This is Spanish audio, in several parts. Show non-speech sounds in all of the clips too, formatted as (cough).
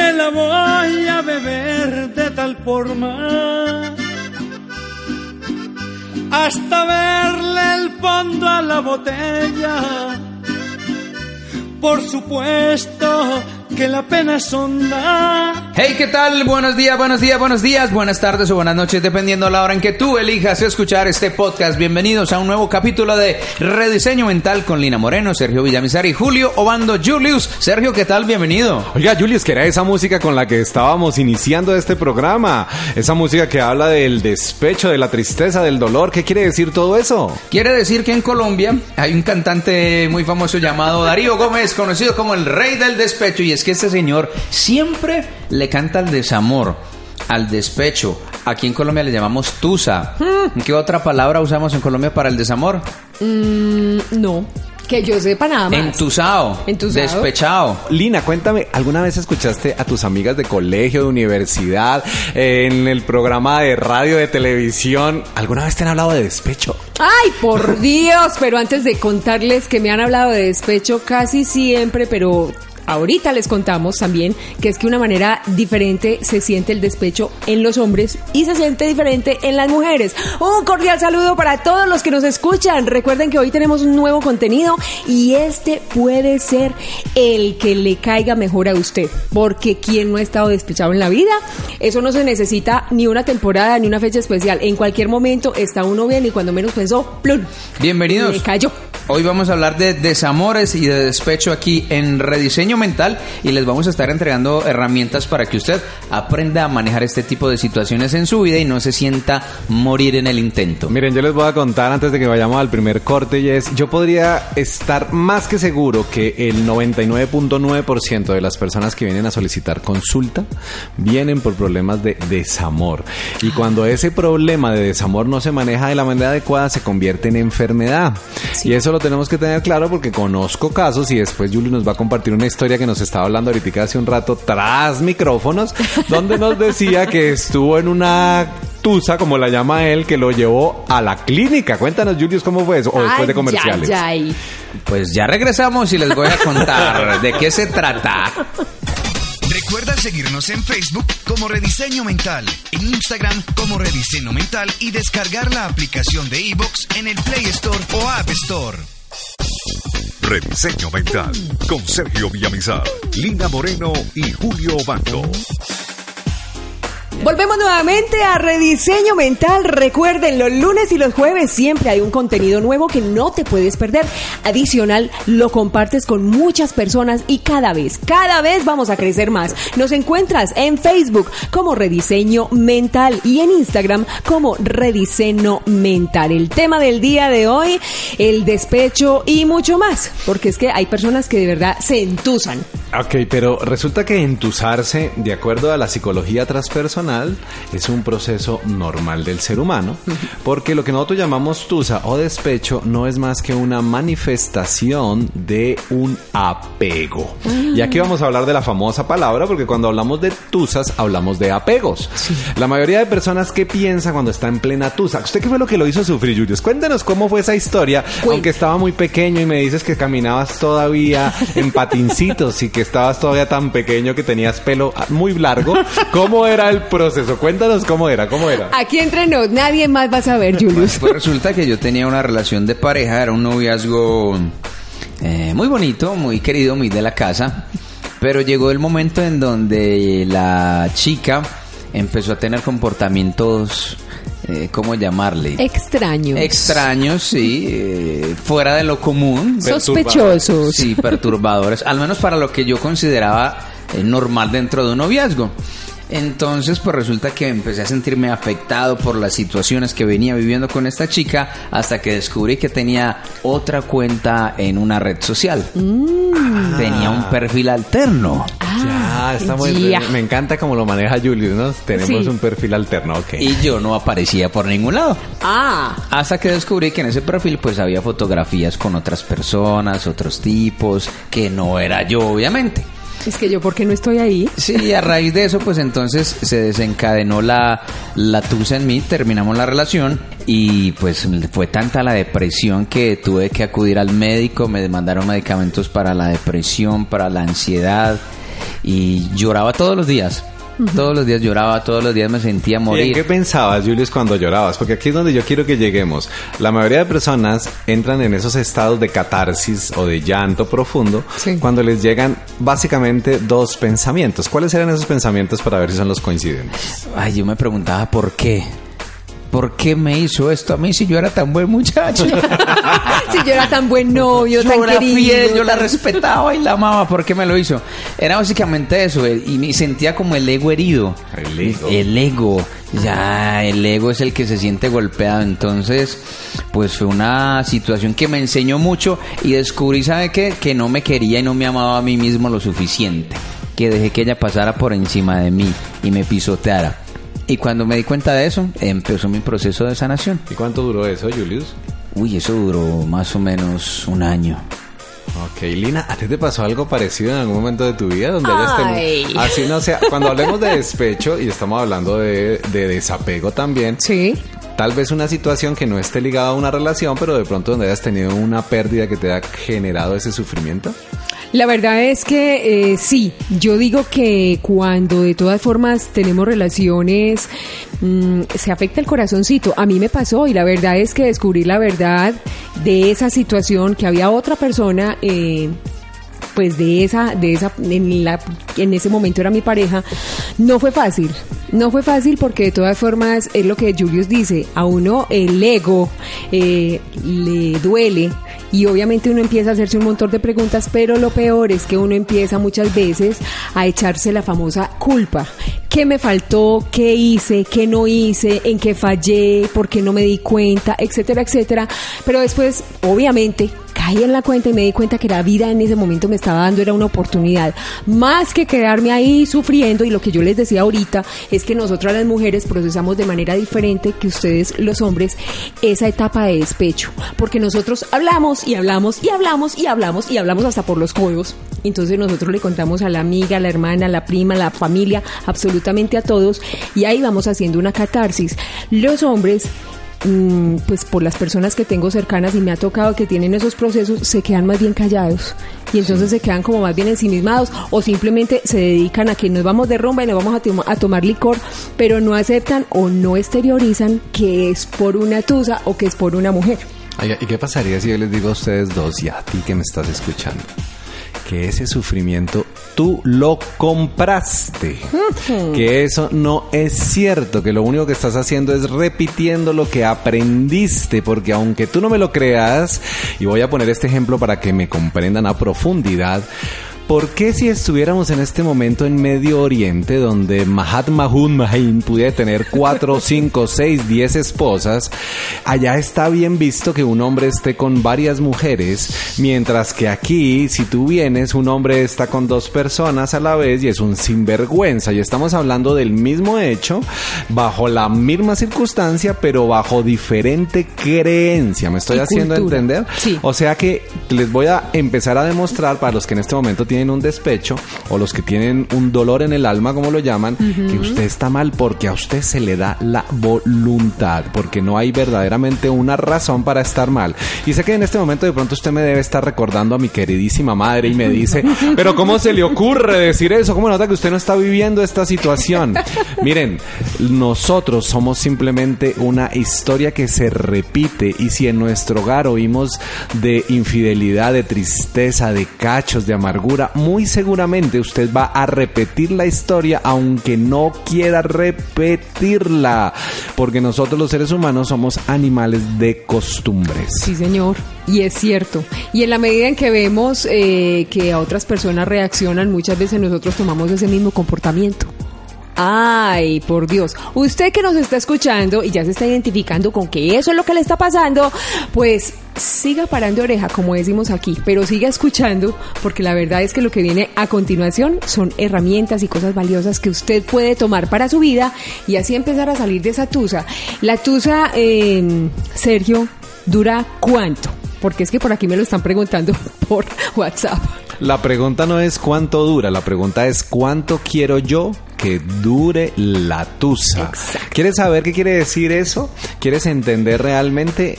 Me la voy a beber de tal forma hasta verle el fondo a la botella. Por supuesto que la pena es honda. Hey, ¿qué tal? Buenos días, buenos días, buenos días, buenas tardes o buenas noches, dependiendo de la hora en que tú elijas escuchar este podcast. Bienvenidos a un nuevo capítulo de Rediseño Mental con Lina Moreno, Sergio Villamizar y Julio Obando Julius. Sergio, ¿qué tal? Bienvenido. Oiga, Julius, que era esa música con la que estábamos iniciando este programa. Esa música que habla del despecho, de la tristeza, del dolor. ¿Qué quiere decir todo eso? Quiere decir que en Colombia hay un cantante muy famoso llamado Darío Gómez, conocido como el rey del despecho, y es que este señor siempre le canta al desamor, al despecho. Aquí en Colombia le llamamos tusa. ¿Qué otra palabra usamos en Colombia para el desamor? Mm, no, que yo sepa nada más. Entusado. Entusado. Despechado. Lina, cuéntame, ¿alguna vez escuchaste a tus amigas de colegio, de universidad, en el programa de radio, de televisión? ¿Alguna vez te han hablado de despecho? Ay, por Dios, pero antes de contarles que me han hablado de despecho casi siempre, pero ahorita les contamos también que es que una manera diferente se siente el despecho en los hombres y se siente diferente en las mujeres. Un cordial saludo para todos los que nos escuchan. Recuerden que hoy tenemos un nuevo contenido y este puede ser el que le caiga mejor a usted, porque quien no ha estado despechado en la vida, eso no se necesita ni una temporada ni una fecha especial. En cualquier momento está uno bien y cuando menos pensó, plum. Bienvenidos. Le cayó. Hoy vamos a hablar de desamores y de despecho aquí en Rediseño Mental y les vamos a estar entregando herramientas para que usted aprenda a manejar este tipo de situaciones en su vida y no se sienta morir en el intento. Miren, yo les voy a contar antes de que vayamos al primer corte y es, yo podría estar más que seguro que el 99.9% de las personas que vienen a solicitar consulta vienen por problemas de desamor. Y cuando ese problema de desamor no se maneja de la manera adecuada, se convierte en enfermedad. Y eso lo tenemos que tener claro porque conozco casos y después Julio nos va a compartir una historia que nos estaba hablando ahorita hace un rato tras micrófonos, donde nos decía que estuvo en una tusa, como la llama él, que lo llevó a la clínica. Cuéntanos, Julius, cómo fue eso, o después de comerciales. ay, ay. Pues ya regresamos y les voy a contar (laughs) de qué se trata. Recuerda seguirnos en Facebook como Rediseño Mental, en Instagram como Rediseño Mental y descargar la aplicación de iBox en el Play Store o App Store. Rediseño Mental. Con Sergio Villamizar, Lina Moreno y Julio Obando. Volvemos nuevamente a Rediseño Mental. Recuerden, los lunes y los jueves siempre hay un contenido nuevo que no te puedes perder. Adicional, lo compartes con muchas personas y cada vez, cada vez vamos a crecer más. Nos encuentras en Facebook como Rediseño Mental y en Instagram como Rediseño Mental. El tema del día de hoy, el despecho y mucho más. Porque es que hay personas que de verdad se entusan. Ok, pero resulta que entusarse, de acuerdo a la psicología transpersonal, es un proceso normal del ser humano, (laughs) porque lo que nosotros llamamos tusa o despecho no es más que una manifestación de un apego. Y aquí vamos a hablar de la famosa palabra, porque cuando hablamos de tusas, hablamos de apegos. La mayoría de personas que piensa cuando está en plena tusa. ¿Usted qué fue lo que lo hizo sufrir, Julius? Cuéntenos cómo fue esa historia, aunque estaba muy pequeño y me dices que caminabas todavía en (laughs) patincitos y que estabas todavía tan pequeño que tenías pelo muy largo. (laughs) ¿Cómo era el proceso? Cuéntanos cómo era, cómo era. Aquí entre nos, nadie más va a saber, Julius. Pues resulta que yo tenía una relación de pareja, era un noviazgo eh, muy bonito, muy querido, muy de la casa. Pero llegó el momento en donde la chica empezó a tener comportamientos, eh, ¿cómo llamarle? Extraños. Extraños, sí, eh, fuera de lo común. Sospechosos. Sí, perturbadores, al menos para lo que yo consideraba eh, normal dentro de un noviazgo. Entonces, pues resulta que empecé a sentirme afectado por las situaciones que venía viviendo con esta chica hasta que descubrí que tenía otra cuenta en una red social. Tenía un perfil alterno. Ah. Ah, está muy Ya. Me encanta cómo lo maneja Julius, ¿no? Tenemos Sí. un perfil alterno, ok. Y yo no aparecía por ningún lado. Ah, Hasta que descubrí que en ese perfil pues había fotografías con otras personas, otros tipos, que no era yo obviamente. es que yo, ¿por qué no estoy ahí? Sí, a raíz de eso pues entonces se desencadenó la, la tusa en mí, terminamos la relación y pues fue tanta la depresión que tuve que acudir al médico, me mandaron medicamentos para la depresión, para la ansiedad y lloraba todos los días. Todos los días lloraba, todos los días me sentía ¿Y en morir. qué pensabas, Julius, cuando llorabas? Porque aquí es donde yo quiero que lleguemos. La mayoría de personas entran en esos estados de catarsis o de llanto profundo Sí. cuando les llegan básicamente dos pensamientos. ¿Cuáles eran esos pensamientos para ver si son los coincidentes? Ay, yo me preguntaba por qué. ¿Por qué me hizo esto a mí si yo era tan buen muchacho? (laughs) si yo era tan buen novio, yo tan era querido. fiel, yo la respetaba y la amaba. ¿Por qué me lo hizo? Era básicamente eso. eh, Y me sentía como el ego herido. El ego. El ego. Ya, el ego es el que se siente golpeado. Entonces, pues fue una situación que me enseñó mucho y descubrí, ¿sabe qué? Que no me quería y no me amaba a mí mismo lo suficiente. Que dejé que ella pasara por encima de mí y me pisoteara. Y cuando me di cuenta de eso, empezó mi proceso de sanación. ¿Y cuánto duró eso, Julius? Uy, eso duró más o menos un año. Ok, Lina, ¿a ti te pasó algo parecido en algún momento de tu vida donde hayas Ay. tenido... Así no sea, cuando hablemos de despecho y estamos hablando de, de desapego también, Sí. Tal vez una situación que no esté ligada a una relación, pero de pronto donde hayas tenido una pérdida que te haya generado ese sufrimiento. La verdad es que eh, sí, yo digo que cuando de todas formas tenemos relaciones, mm, se afecta el corazoncito. A mí me pasó y la verdad es que descubrí la verdad de esa situación, que había otra persona... Eh, pues de esa, de esa, en, la, en ese momento era mi pareja, no fue fácil. No fue fácil porque de todas formas es lo que Julius dice, a uno el ego eh, le duele y obviamente uno empieza a hacerse un montón de preguntas, pero lo peor es que uno empieza muchas veces a echarse la famosa culpa. ¿Qué me faltó? ¿Qué hice? ¿Qué no hice? ¿En qué fallé? ¿Por qué no me di cuenta? Etcétera, etcétera. Pero después, obviamente, caí en la cuenta y me di cuenta que la vida en ese momento me estaba dando era una oportunidad. Más que quedarme ahí sufriendo y lo que yo les decía ahorita es que nosotras las mujeres procesamos de manera diferente que ustedes los hombres esa etapa de despecho. Porque nosotros hablamos y hablamos y hablamos y hablamos y hablamos hasta por los codos. Entonces nosotros le contamos a la amiga, la hermana, a la prima, la familia, absolutamente a todos y ahí vamos haciendo una catarsis. Los hombres pues por las personas que tengo cercanas y me ha tocado que tienen esos procesos, se quedan más bien callados. Y entonces se quedan como más bien ensimismados o simplemente se dedican a que nos vamos de rumba y nos vamos a, a tomar licor, pero no aceptan o no exteriorizan que es por una tusa o que es por una mujer. ¿y qué pasaría si yo les digo a ustedes dos y a ti que me estás escuchando? Que ese sufrimiento tú lo compraste. Que eso no es cierto, que lo único que estás haciendo es repitiendo lo que aprendiste, porque aunque tú no me lo creas, y voy a poner este ejemplo para que me comprendan a profundidad, ¿Por qué si estuviéramos en este momento en Medio Oriente, donde Mahatma Mahin pudiera tener cuatro, (laughs) cinco, seis, diez esposas, allá está bien visto que un hombre esté con varias mujeres, mientras que aquí, si tú vienes, un hombre está con dos personas a la vez y es un sinvergüenza. Y estamos hablando del mismo hecho, bajo la misma circunstancia, pero bajo diferente creencia. ¿Me estoy Y haciendo cultura. entender? Sí. O sea que les voy a empezar a demostrar para los que en este momento tienen un despecho o los que tienen un dolor en el alma, como lo llaman, que usted está mal porque a usted se le da la voluntad, porque no hay verdaderamente una razón para estar mal. Y sé que en este momento de pronto usted me debe estar recordando a mi queridísima madre y me dice, (laughs) pero ¿cómo se le ocurre decir eso? ¿Cómo nota que usted no está viviendo esta situación? Miren, nosotros somos simplemente una historia que se repite y si en nuestro hogar oímos de infidelidad, de tristeza, de cachos, de amargura, muy seguramente usted va a repetir la historia aunque no quiera repetirla, porque nosotros los seres humanos somos animales de costumbres. Sí, señor. Y es cierto. Y en la medida en que vemos eh, que a otras personas reaccionan, muchas veces nosotros tomamos ese mismo comportamiento. Ay, por Dios. Usted que nos está escuchando y ya se está identificando con que eso es lo que le está pasando, pues siga parando oreja, como decimos aquí, pero siga escuchando, porque la verdad es que lo que viene a continuación son herramientas y cosas valiosas que usted puede tomar para su vida y así empezar a salir de esa tusa. La tusa, eh, Sergio, ¿dura cuánto? Porque es que por aquí me lo están preguntando (laughs) por WhatsApp. La pregunta no es cuánto dura, la pregunta es cuánto quiero yo que dure la tusa. Exacto. ¿Quieres saber qué quiere decir eso? ¿Quieres entender realmente?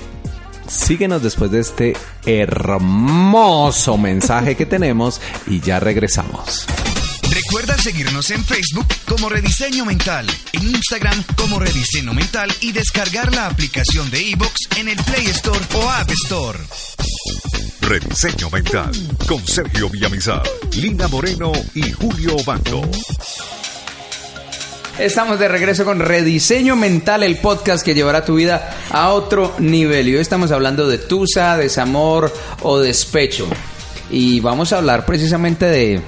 Síguenos después de este hermoso mensaje que tenemos y ya regresamos. Recuerda seguirnos en Facebook como Rediseño Mental, en Instagram como Rediseño Mental y descargar la aplicación de iVoox en el Play Store o App Store. Rediseño Mental con Sergio Villamizar, Lina Moreno y Julio Bando. Estamos de regreso con Rediseño Mental, el podcast que llevará tu vida a otro nivel. Y hoy estamos hablando de tusa, desamor o despecho. Y vamos a hablar precisamente de,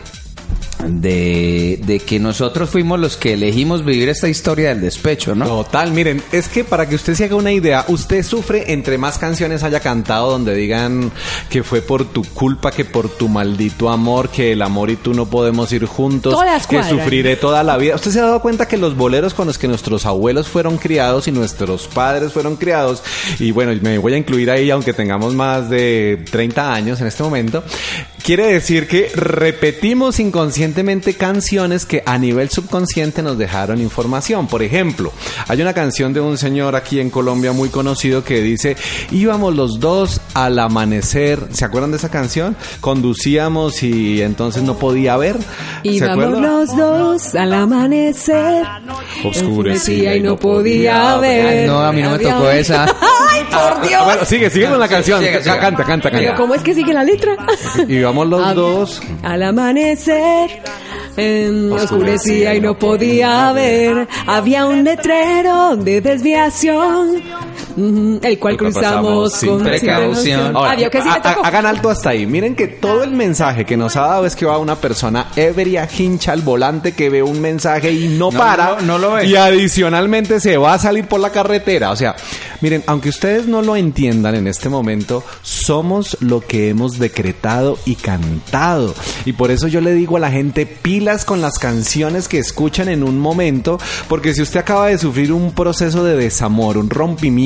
de, de que nosotros fuimos los que elegimos vivir esta historia del despecho, ¿no? Total, miren, es que para que usted se haga una idea, usted sufre entre más canciones haya cantado donde digan que fue por tu culpa, que por tu maldito amor, que el amor y tú no podemos ir juntos, Todas que sufriré toda la vida. ¿Usted se ha dado cuenta que los boleros con los que nuestros abuelos fueron criados y nuestros padres fueron criados, y bueno, me voy a incluir ahí aunque tengamos más de 30 años en este momento, quiere decir que repetimos inconscientemente canciones que a nivel subconsciente nos dejaron información. Por ejemplo, hay una canción de un señor aquí en Colombia muy conocido que dice, íbamos los dos al amanecer, ¿se acuerdan de esa canción? Conducíamos y entonces no podía ver. ¿Se Íbamos los dos al amanecer. Oscurecía y no podía ver. Ay, no, a mí no me tocó esa. (laughs) ¡Ay, por Dios! Ah, Bueno, sigue, sigue con la Sí, canción. sigue, Ca- sigue. Canta, canta, Pero canta. ¿cómo es que sigue la letra? Íbamos los Al- dos. Al amanecer, em, oscurecía y no podía ver. Había un letrero de desviación, el cual El cual cruzamos sin con precaución. Ah, ¿vio que sí hagan alto hasta ahí. Miren que todo el mensaje que nos ha dado es que va una persona ebria, hincha al volante, que ve un mensaje y no, No, para. no, no lo ve. Y adicionalmente se va a salir por la carretera. O sea, miren, aunque ustedes no lo entiendan en este momento, somos lo que hemos decretado y cantado. Y por eso yo le digo a la gente, pilas con las canciones que escuchan en un momento, porque si usted acaba de sufrir un proceso de desamor, un rompimiento,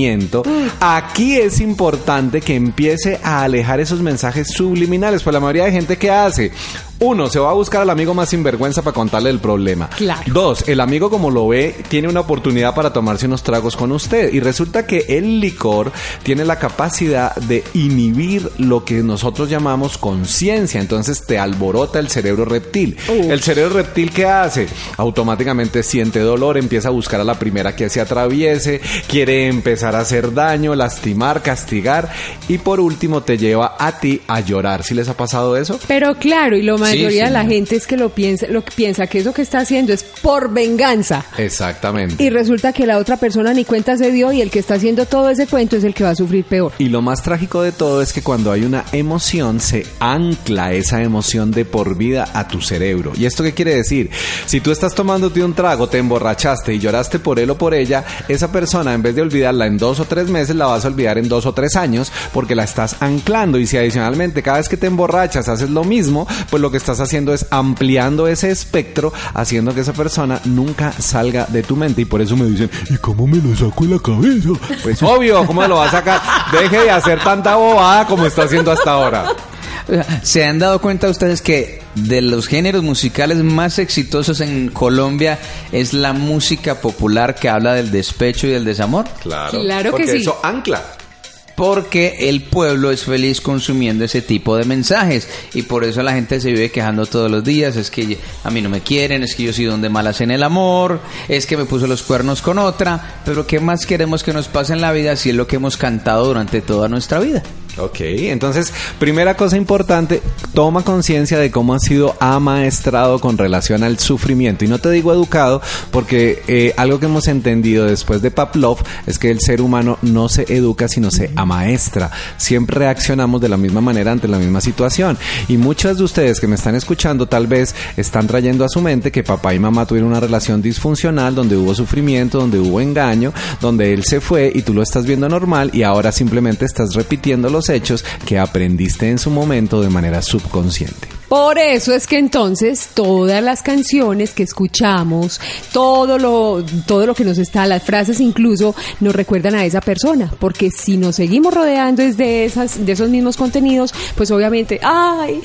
aquí es importante que empiece a alejar esos mensajes subliminales. Pues la mayoría de gente que hace, uno, se va a buscar al amigo más sinvergüenza para contarle el problema. Claro. Dos, el amigo como lo ve tiene una oportunidad para tomarse unos tragos con usted y resulta que el licor tiene la capacidad de inhibir lo que nosotros llamamos conciencia, entonces te alborota el cerebro reptil. El cerebro reptil ¿qué hace? Automáticamente siente dolor, empieza a buscar a la primera que se atraviese, quiere empezar a hacer daño, lastimar, castigar y por último te lleva a ti a llorar. ¿Sí les ha pasado eso? Pero claro, y la mayoría sí, de la no. gente es que lo piensa, lo que piensa que eso que está haciendo es por venganza. Exactamente. Y resulta que la otra persona ni cuenta se dio y el que está haciendo todo ese cuento es el que va a sufrir peor. Y lo más trágico de todo es que cuando hay una emoción se ancla esa emoción de por vida a tu cerebro. ¿Y esto qué quiere decir? Si tú estás tomándote un trago, te emborrachaste y lloraste por él o por ella, esa persona en vez de olvidarla en dos o tres meses, la vas a olvidar en dos o tres años porque la estás anclando. Y si adicionalmente cada vez que te emborrachas haces lo mismo, pues lo que estás haciendo es ampliando ese espectro, haciendo que esa persona nunca salga de tu mente. Y por eso me dicen, ¿y cómo me lo saco de la cabeza? Pues (laughs) obvio, ¿cómo lo va a sacar? Deje de hacer tanta bobada como está haciendo hasta ahora. ¿Se han dado cuenta ustedes que de los géneros musicales más exitosos en Colombia es la música popular que habla del despecho y del desamor? Claro. Claro que porque sí. eso ancla. Porque el pueblo es feliz consumiendo ese tipo de mensajes y por eso la gente se vive quejando todos los días, es que a mí no me quieren, es que yo soy donde malas en el amor, es que me puso los cuernos con otra, pero ¿qué más queremos que nos pase en la vida si es lo que hemos cantado durante toda nuestra vida? Ok, entonces, primera cosa importante, toma conciencia de cómo has sido amaestrado con relación al sufrimiento. Y no te digo educado, porque eh, algo que hemos entendido después de Pavlov es que el ser humano no se educa, sino se amaestra. Siempre reaccionamos de la misma manera ante la misma situación. Y muchas de ustedes que me están escuchando tal vez están trayendo a su mente que papá y mamá tuvieron una relación disfuncional, donde hubo sufrimiento, donde hubo engaño, donde él se fue y tú lo estás viendo normal y ahora simplemente estás repitiendo los ciertos hechos que aprendiste en su momento de manera subconsciente. Por eso es que entonces todas las canciones que escuchamos, todo lo, todo lo que nos está, las frases incluso, nos recuerdan a esa persona. Porque si nos seguimos rodeando de, esas, de esos mismos contenidos, pues obviamente, ay,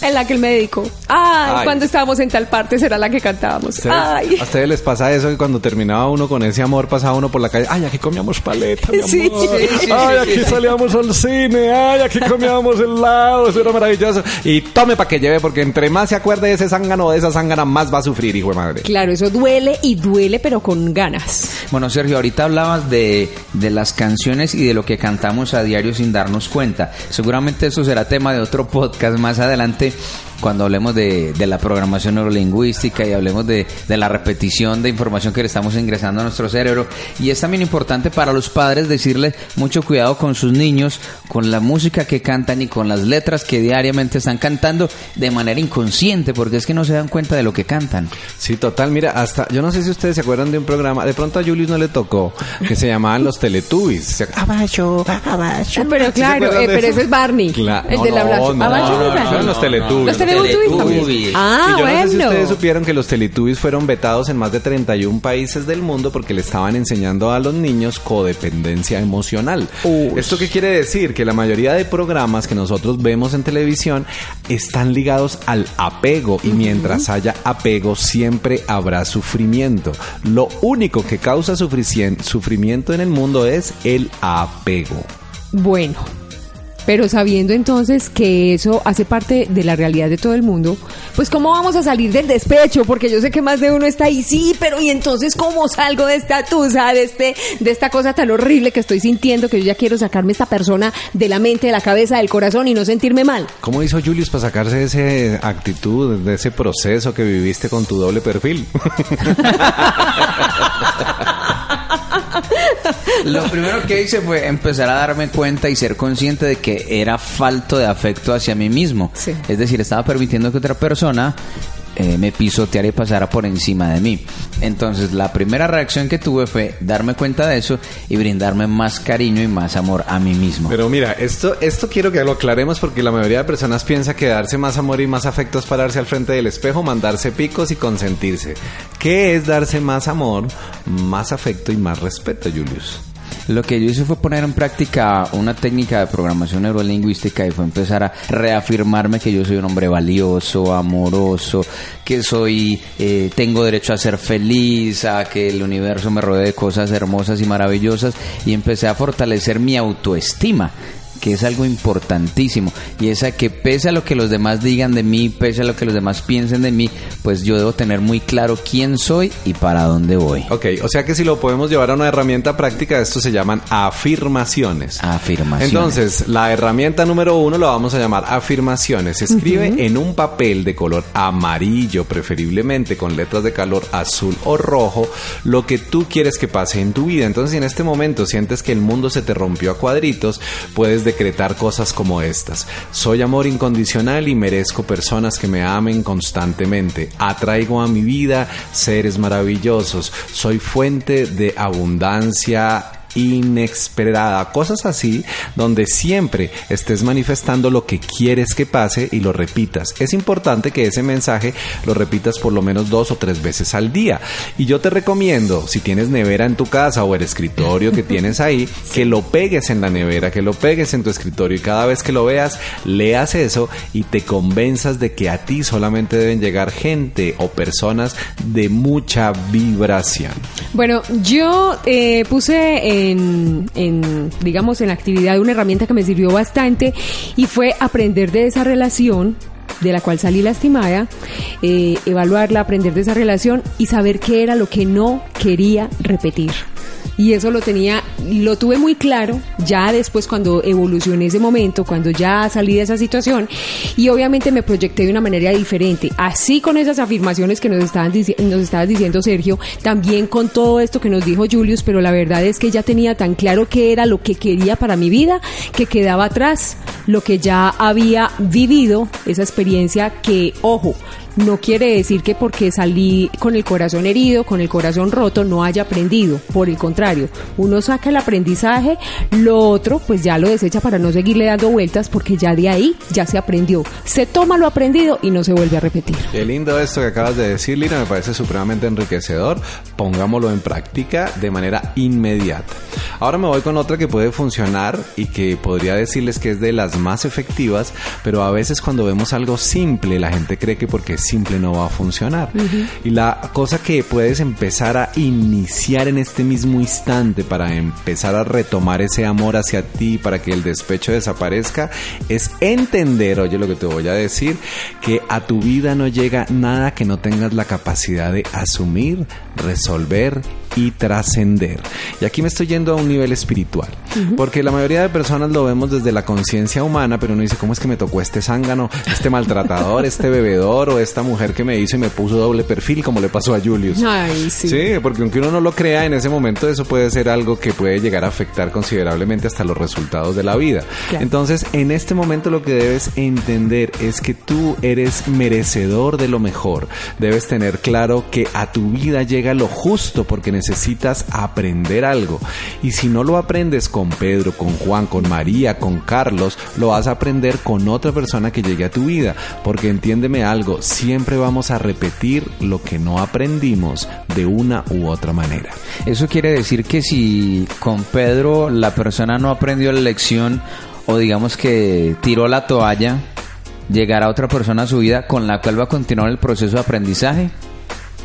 en la que el médico, ay, Ay. cuando estábamos en tal parte será la que cantábamos. ¿Ustedes- Ay. ¿A ustedes les pasa eso que cuando terminaba uno con ese amor pasaba uno por la calle? Ay, aquí comíamos paleta, mi amor. Sí, sí, sí, ay, aquí salíamos al cine. Ay, aquí comíamos helado. Eso era maravilloso. Y tome para que lleve, porque entre más se acuerde de ese zángano o de esa zángana, más va a sufrir, hijo de madre. Claro, eso duele y duele, pero con ganas. Bueno, Sergio, ahorita hablabas de, de las canciones y de lo que cantamos a diario sin darnos cuenta. Seguramente eso será tema de otro podcast más adelante cuando hablemos de, de la programación neurolingüística y hablemos de, de la repetición de información que le estamos ingresando a nuestro cerebro. Y es también importante para los padres decirles mucho cuidado con sus niños, con la música que cantan y con las letras que diariamente están cantando de manera inconsciente, porque es que no se dan cuenta de lo que cantan. Sí, total. Mira, hasta yo no sé si ustedes se acuerdan de un programa, de pronto a Julius no le tocó, que se llamaban Los Teletubbies. Se- Abajo, abajo. Ah, pero ¿Sí se claro, eh, pero eso? ese es Barney. Cla- el no, de la no, no, Abajo, no, no, los Teletubbies. Los Teletubbies también. Teletubbies. Ah, y yo no sé si bueno. ustedes supieron que los Teletubbies fueron vetados en más de 31 países del mundo porque le estaban enseñando a los niños codependencia emocional. ¿Esto qué quiere decir? Que la mayoría de programas que nosotros vemos en televisión están ligados al apego y mientras haya apego siempre habrá sufrimiento. Lo único que causa sufrimiento en el mundo es el apego. Bueno, pero sabiendo entonces que eso hace parte de la realidad de todo el mundo, pues ¿cómo vamos a salir del despecho? Porque yo sé que más de uno está ahí, sí, pero ¿y entonces cómo salgo de esta tusa, de, este, de esta cosa tan horrible que estoy sintiendo, que yo ya quiero sacarme esta persona de la mente, de la cabeza, del corazón y no sentirme mal? ¿Cómo hizo Julius para sacarse de esa actitud, de ese proceso que viviste con tu doble perfil? (laughs) Lo primero que hice fue empezar a darme cuenta y ser consciente de que era falto de afecto hacia mí mismo. Sí. Es decir, estaba permitiendo que otra persona eh, me pisoteara y pasara por encima de mí. Entonces, la primera reacción que tuve fue darme cuenta de eso y brindarme más cariño y más amor a mí mismo. Pero mira, esto, esto quiero que lo aclaremos porque la mayoría de personas piensa que darse más amor y más afecto es pararse al frente del espejo, mandarse picos y consentirse. ¿Qué es darse más amor, más afecto y más respeto, Julius? Lo que yo hice fue poner en práctica una técnica de programación neurolingüística y fue empezar a reafirmarme que yo soy un hombre valioso, amoroso, que soy, eh, tengo derecho a ser feliz, a que el universo me rodee de cosas hermosas y maravillosas y empecé a fortalecer mi autoestima que es algo importantísimo y esa que pese a lo que los demás digan de mí, pese a lo que los demás piensen de mí, pues yo debo tener muy claro quién soy y para dónde voy. Ok, o sea que si lo podemos llevar a una herramienta práctica, esto se llaman afirmaciones. Afirmaciones. Entonces, la herramienta número uno lo vamos a llamar afirmaciones. Escribe en un papel de color amarillo, preferiblemente con letras de color azul o rojo, lo que tú quieres que pase en tu vida. Entonces, si en este momento sientes que el mundo se te rompió a cuadritos, puedes decretar cosas como estas. Soy amor incondicional y merezco personas que me amen constantemente. Atraigo a mi vida seres maravillosos. Soy fuente de abundancia inesperada, cosas así, donde siempre estés manifestando lo que quieres que pase y lo repitas. Es importante que ese mensaje lo repitas por lo menos dos o tres veces al día. Y yo te recomiendo, si tienes nevera en tu casa o el escritorio que tienes (laughs) ahí, que lo pegues en la nevera, que lo pegues en tu escritorio y cada vez que lo veas, leas eso y te convenzas de que a ti solamente deben llegar gente o personas de mucha vibración. Bueno, yo eh, puse en, en, digamos, en actividad una herramienta que me sirvió bastante y fue aprender de esa relación de la cual salí lastimada, eh, evaluarla, aprender de esa relación y saber qué era lo que no quería repetir. Y eso lo tenía, lo tuve muy claro ya después cuando evolucioné ese momento, cuando ya salí de esa situación y obviamente me proyecté de una manera diferente. Así con esas afirmaciones que nos estaban nos estabas diciendo Sergio, también con todo esto que nos dijo Julius, pero la verdad es que ya tenía tan claro qué era lo que quería para mi vida, que quedaba atrás lo que ya había vivido, esa experiencia que, ojo, no quiere decir que porque salí con el corazón herido, con el corazón roto, no haya aprendido. Por el contrario, uno saca el aprendizaje, lo otro pues ya lo desecha para no seguirle dando vueltas porque ya de ahí ya se aprendió. Se toma lo aprendido y no se vuelve a repetir. Qué lindo esto que acabas de decir, Lina, me parece supremamente enriquecedor. Pongámoslo en práctica de manera inmediata. Ahora me voy con otra que puede funcionar y que podría decirles que es de las más efectivas, pero a veces cuando vemos algo simple, la gente cree que porque es simple no va a funcionar. Y la cosa que puedes empezar a iniciar en este mismo instante para empezar a retomar ese amor hacia ti, para que el despecho desaparezca, es entender, oye lo que te voy a decir, que a tu vida no llega nada que no tengas la capacidad de asumir, resolver y trascender. Y aquí me estoy yendo a un nivel espiritual, porque la mayoría de personas lo vemos desde la conciencia humana, pero uno dice, ¿cómo es que me tocó este zángano, este maltratador, este bebedor o esta mujer que me hizo y me puso doble perfil como le pasó a Julius? Ay, sí. Sí, porque aunque uno no lo crea en ese momento, eso puede ser algo que puede llegar a afectar considerablemente hasta los resultados de la vida. Claro. Entonces, en este momento lo que debes entender es que tú eres merecedor de lo mejor. Debes tener claro que a tu vida llega lo justo porque necesitas aprender algo. Y si no lo aprendes con Pedro, con Juan, con María, con Carlos, lo vas a aprender con otra persona que llegue a tu vida. Porque entiéndeme algo, siempre vamos a repetir lo que no aprendimos de una u otra manera. Eso quiere decir que si con Pedro la persona no aprendió la lección o digamos que tiró la toalla, llegará otra persona a su vida con la cual va a continuar el proceso de aprendizaje.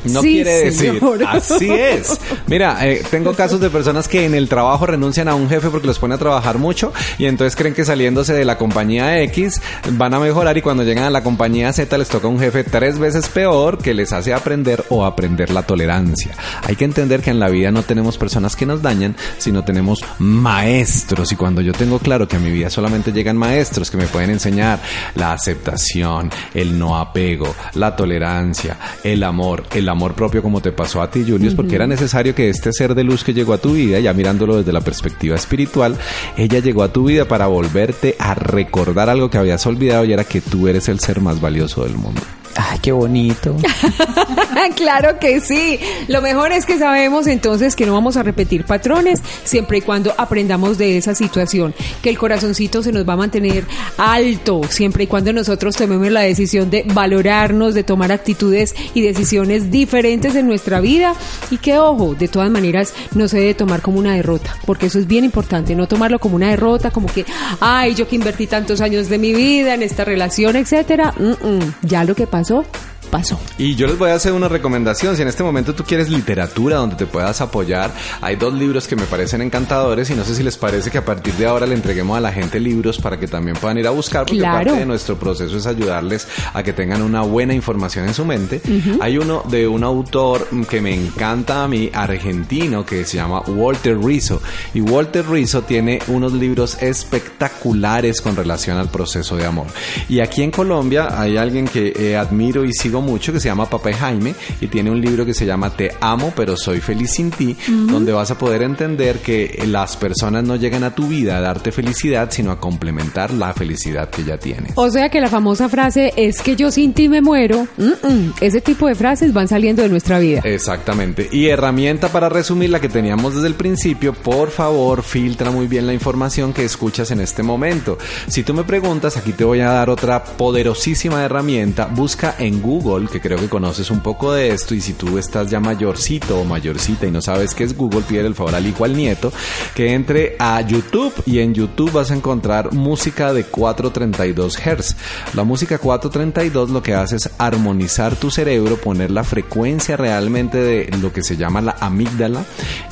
No Sí, quiere decir, señor. así es. Mira, eh, tengo casos de personas que en el trabajo renuncian a un jefe porque los pone a trabajar mucho y entonces creen que saliéndose de la compañía X van a mejorar y cuando llegan a la compañía Z les toca un jefe tres veces peor que les hace aprender o aprender la tolerancia. Hay que entender que en la vida no tenemos personas que nos dañan, sino tenemos maestros y cuando yo tengo claro que a mi vida solamente llegan maestros que me pueden enseñar la aceptación, el no apego, la tolerancia, el amor, el amor propio como te pasó a ti, Julius, porque era necesario que este ser de luz que llegó a tu vida, ya mirándolo desde la perspectiva espiritual, ella llegó a tu vida para volverte a recordar algo que habías olvidado y era que tú eres el ser más valioso del mundo. Ay, qué bonito. (laughs) (laughs) claro que sí. Lo mejor es que sabemos entonces que no vamos a repetir patrones siempre y cuando aprendamos de esa situación. Que el corazoncito se nos va a mantener alto siempre y cuando nosotros tomemos la decisión de valorarnos, de tomar actitudes y decisiones diferentes en nuestra vida. Y que, ojo, de todas maneras no se debe tomar como una derrota, porque eso es bien importante, no tomarlo como una derrota, como que, ay, yo que invertí tantos años de mi vida en esta relación, etcétera. Mm, mm. Ya lo que pasó, pasó. Y yo les voy a hacer una recomendación. Si en este momento tú quieres literatura donde te puedas apoyar, hay dos libros que me parecen encantadores y no sé si les parece que a partir de ahora le entreguemos a la gente libros para que también puedan ir a buscar, porque Claro. parte de nuestro proceso es ayudarles a que tengan una buena información en su mente. Hay uno de un autor que me encanta a mí, argentino, que se llama Walter Rizzo. Y Walter Rizzo tiene unos libros espectaculares con relación al proceso de amor. Y aquí en Colombia hay alguien que eh, admiro y sigo mucho que se llama Papá Jaime y tiene un libro que se llama Te amo pero soy feliz sin ti, donde vas a poder entender que las personas no llegan a tu vida a darte felicidad, sino a complementar la felicidad que ya tienes. O sea que la famosa frase es que yo sin ti me muero. Mm, mm. Ese tipo de frases van saliendo de nuestra vida. Exactamente. Y herramienta para resumir la que teníamos desde el principio, por favor, filtra muy bien la información que escuchas en este momento. Si tú me preguntas, aquí te voy a dar otra poderosísima herramienta. Busca en Google, que creo que conoces un poco de esto, y si tú estás ya mayorcito o mayorcita y no sabes qué es Google, pide el favor al hijo al nieto que entre a YouTube y en YouTube vas a encontrar música de 432 Hz. La música 432 lo que hace es armonizar tu cerebro, poner la frecuencia realmente de lo que se llama la amígdala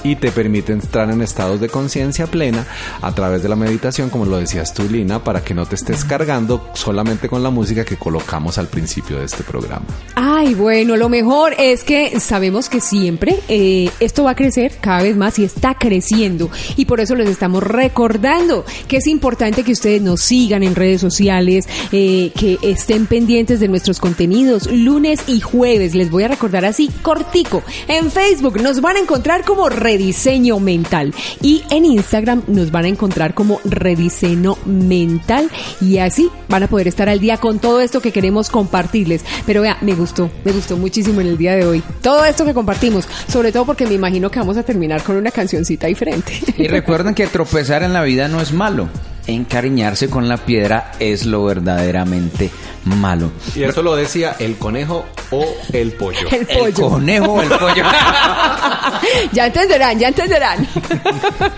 y te permite entrar en estados de conciencia plena a través de la meditación, como lo decías tú, Lina, para que no te estés cargando solamente con la música que colocamos al principio de este programa. Ay, bueno, lo mejor es que sabemos que siempre eh, esto va a crecer cada vez más y está creciendo. Y por eso les estamos recordando que es importante que ustedes nos sigan en redes sociales, eh, que estén pendientes de nuestros contenidos lunes y jueves. Les voy a recordar así cortico. En Facebook nos van a encontrar como Rediseño Mental. Y en Instagram nos van a encontrar como Rediseño Mental y así van a poder estar al día con todo esto que queremos compartirles. Pero vea, me gustó, me gustó muchísimo en el día de hoy. Todo esto que compartimos, sobre todo porque me imagino que vamos a terminar con una cancioncita diferente. Y recuerden que tropezar en la vida no es malo. Encariñarse con la piedra es lo verdaderamente malo. Y eso lo decía el conejo o el pollo. El El pollo. conejo o el pollo. (laughs) ya entenderán, ya entenderán.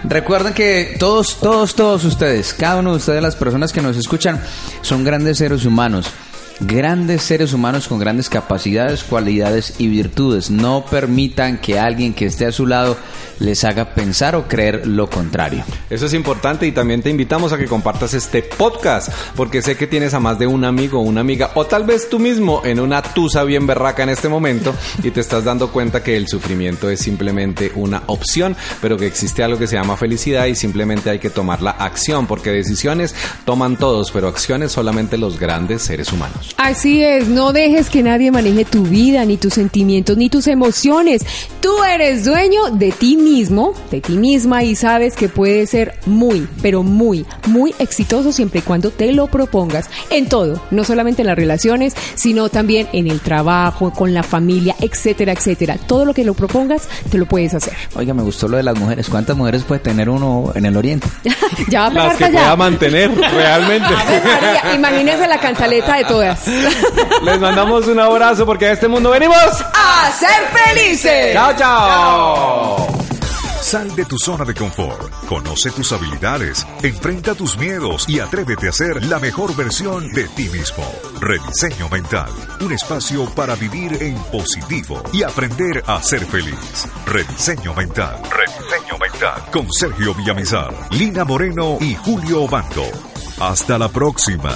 Recuerden que todos, todos, todos ustedes, cada uno de ustedes, las personas que nos escuchan, son grandes seres humanos. Grandes seres humanos con grandes capacidades, cualidades y virtudes. No permitan que alguien que esté a su lado les haga pensar o creer lo contrario. Eso es importante y también te invitamos a que compartas este podcast porque sé que tienes a más de un amigo o una amiga o tal vez tú mismo en una tusa bien berraca en este momento y te estás dando cuenta que el sufrimiento es simplemente una opción, pero que existe algo que se llama felicidad y simplemente hay que tomar la acción porque decisiones toman todos, pero acciones solamente los grandes seres humanos. Así es, no dejes que nadie maneje tu vida, ni tus sentimientos, ni tus emociones. Tú eres dueño de ti mismo, de ti misma y sabes que puedes ser muy, pero muy, muy exitoso siempre y cuando te lo propongas en todo, no solamente en las relaciones, sino también en el trabajo, con la familia, etcétera, etcétera. Todo lo que lo propongas, te lo puedes hacer. Oiga, me gustó lo de las mujeres. ¿Cuántas mujeres puede tener uno en el oriente? (laughs) ya va a Las que pueda mantener (laughs) realmente. Imagínense la cantaleta de todas. Les mandamos un abrazo porque a este mundo venimos. ¡A ser felices! Chao, chao. Sal de tu zona de confort, conoce tus habilidades, enfrenta tus miedos y atrévete a ser la mejor versión de ti mismo. Rediseño Mental, un espacio para vivir en positivo y aprender a ser feliz. Rediseño Mental, Rediseño Mental, con Sergio Villamizar, Lina Moreno y Julio Obando. Hasta la próxima.